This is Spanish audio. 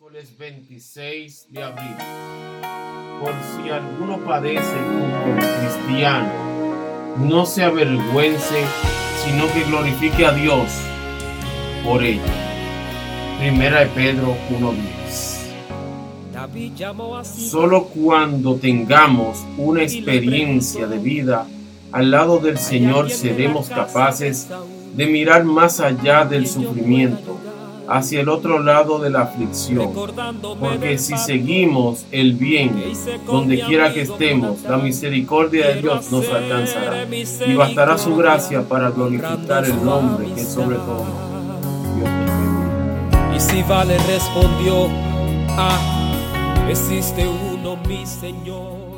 Miércoles 26 de abril. Por si alguno padece como cristiano, no se avergüence, sino que glorifique a Dios por ello. Primera de Pedro 1.10. Solo cuando tengamos una experiencia de vida al lado del Señor seremos capaces de mirar más allá del sufrimiento hacia el otro lado de la aflicción. Porque si seguimos el bien donde quiera que estemos, la misericordia de Dios nos alcanzará. Y bastará su gracia para glorificar el nombre que sobre todo. Dios Y si vale respondió, ah, existe uno mi Señor.